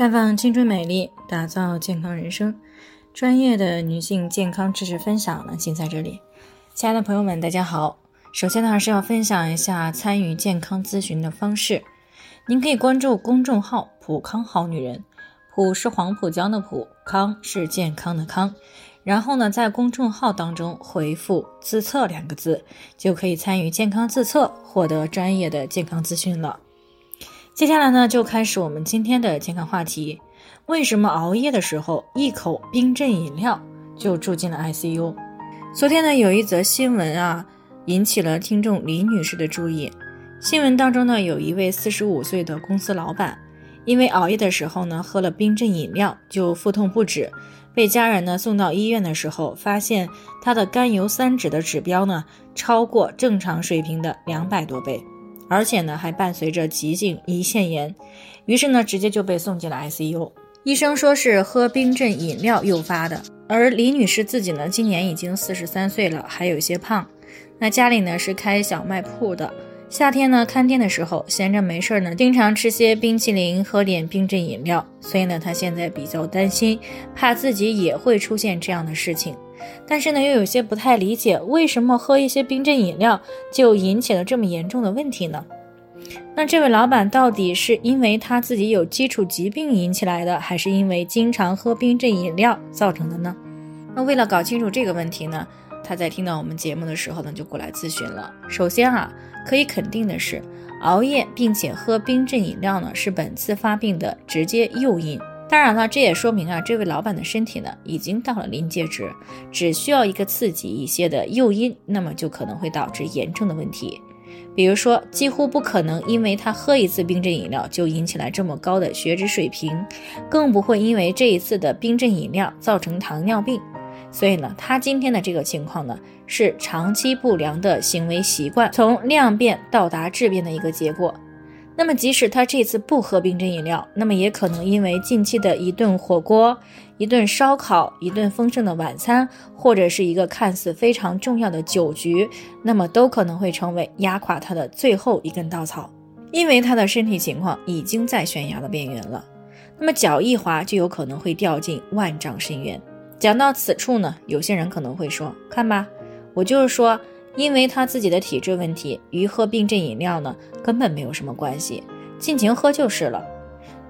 绽放青春美丽，打造健康人生。专业的女性健康知识分享呢，尽在这里。亲爱的朋友们，大家好。首先呢，还是要分享一下参与健康咨询的方式。您可以关注公众号“普康好女人”，普是黄浦江的浦，康是健康的康。然后呢，在公众号当中回复“自测”两个字，就可以参与健康自测，获得专业的健康咨询了。接下来呢，就开始我们今天的健康话题：为什么熬夜的时候一口冰镇饮料就住进了 ICU？昨天呢，有一则新闻啊，引起了听众李女士的注意。新闻当中呢，有一位四十五岁的公司老板，因为熬夜的时候呢，喝了冰镇饮料就腹痛不止，被家人呢送到医院的时候，发现他的甘油三酯的指标呢，超过正常水平的两百多倍。而且呢，还伴随着急性胰腺炎，于是呢，直接就被送进了 ICU。医生说是喝冰镇饮料诱发的。而李女士自己呢，今年已经四十三岁了，还有一些胖。那家里呢是开小卖铺的，夏天呢看店的时候，闲着没事儿呢，经常吃些冰淇淋，喝点冰镇饮料。所以呢，她现在比较担心，怕自己也会出现这样的事情。但是呢，又有些不太理解，为什么喝一些冰镇饮料就引起了这么严重的问题呢？那这位老板到底是因为他自己有基础疾病引起来的，还是因为经常喝冰镇饮料造成的呢？那为了搞清楚这个问题呢，他在听到我们节目的时候呢，就过来咨询了。首先啊，可以肯定的是，熬夜并且喝冰镇饮料呢，是本次发病的直接诱因。当然了，这也说明啊，这位老板的身体呢已经到了临界值，只需要一个刺激一些的诱因，那么就可能会导致严重的问题。比如说，几乎不可能因为他喝一次冰镇饮料就引起来这么高的血脂水平，更不会因为这一次的冰镇饮料造成糖尿病。所以呢，他今天的这个情况呢，是长期不良的行为习惯从量变到达质变的一个结果。那么，即使他这次不喝冰镇饮料，那么也可能因为近期的一顿火锅、一顿烧烤、一顿丰盛的晚餐，或者是一个看似非常重要的酒局，那么都可能会成为压垮他的最后一根稻草，因为他的身体情况已经在悬崖的边缘了。那么脚一滑就有可能会掉进万丈深渊。讲到此处呢，有些人可能会说：“看吧，我就是说。”因为他自己的体质问题，与喝冰镇饮料呢根本没有什么关系，尽情喝就是了。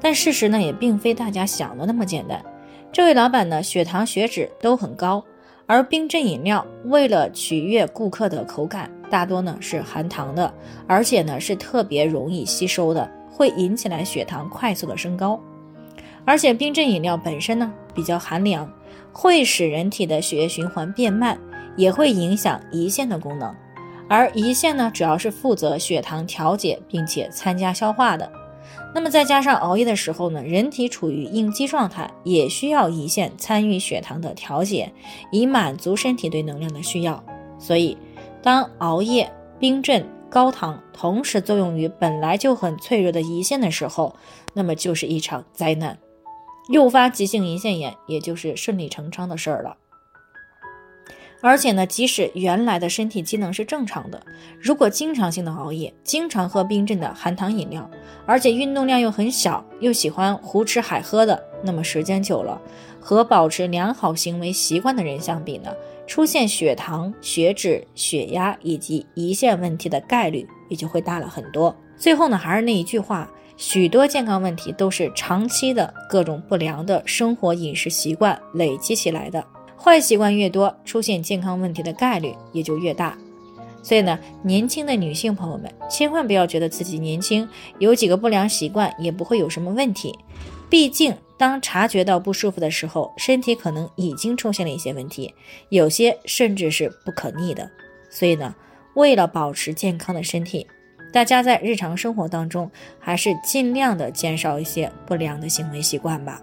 但事实呢也并非大家想的那么简单。这位老板呢血糖血脂都很高，而冰镇饮料为了取悦顾客的口感，大多呢是含糖的，而且呢是特别容易吸收的，会引起来血糖快速的升高。而且冰镇饮料本身呢比较寒凉，会使人体的血液循环变慢。也会影响胰腺的功能，而胰腺呢，主要是负责血糖调节并且参加消化的。那么再加上熬夜的时候呢，人体处于应激状态，也需要胰腺参与血糖的调节，以满足身体对能量的需要。所以，当熬夜、冰镇、高糖同时作用于本来就很脆弱的胰腺的时候，那么就是一场灾难，诱发急性胰腺炎，也就是顺理成章的事儿了。而且呢，即使原来的身体机能是正常的，如果经常性的熬夜，经常喝冰镇的含糖饮料，而且运动量又很小，又喜欢胡吃海喝的，那么时间久了，和保持良好行为习惯的人相比呢，出现血糖、血脂、血压以及胰腺问题的概率也就会大了很多。最后呢，还是那一句话，许多健康问题都是长期的各种不良的生活饮食习惯累积起来的。坏习惯越多，出现健康问题的概率也就越大。所以呢，年轻的女性朋友们千万不要觉得自己年轻，有几个不良习惯也不会有什么问题。毕竟，当察觉到不舒服的时候，身体可能已经出现了一些问题，有些甚至是不可逆的。所以呢，为了保持健康的身体，大家在日常生活当中还是尽量的减少一些不良的行为习惯吧。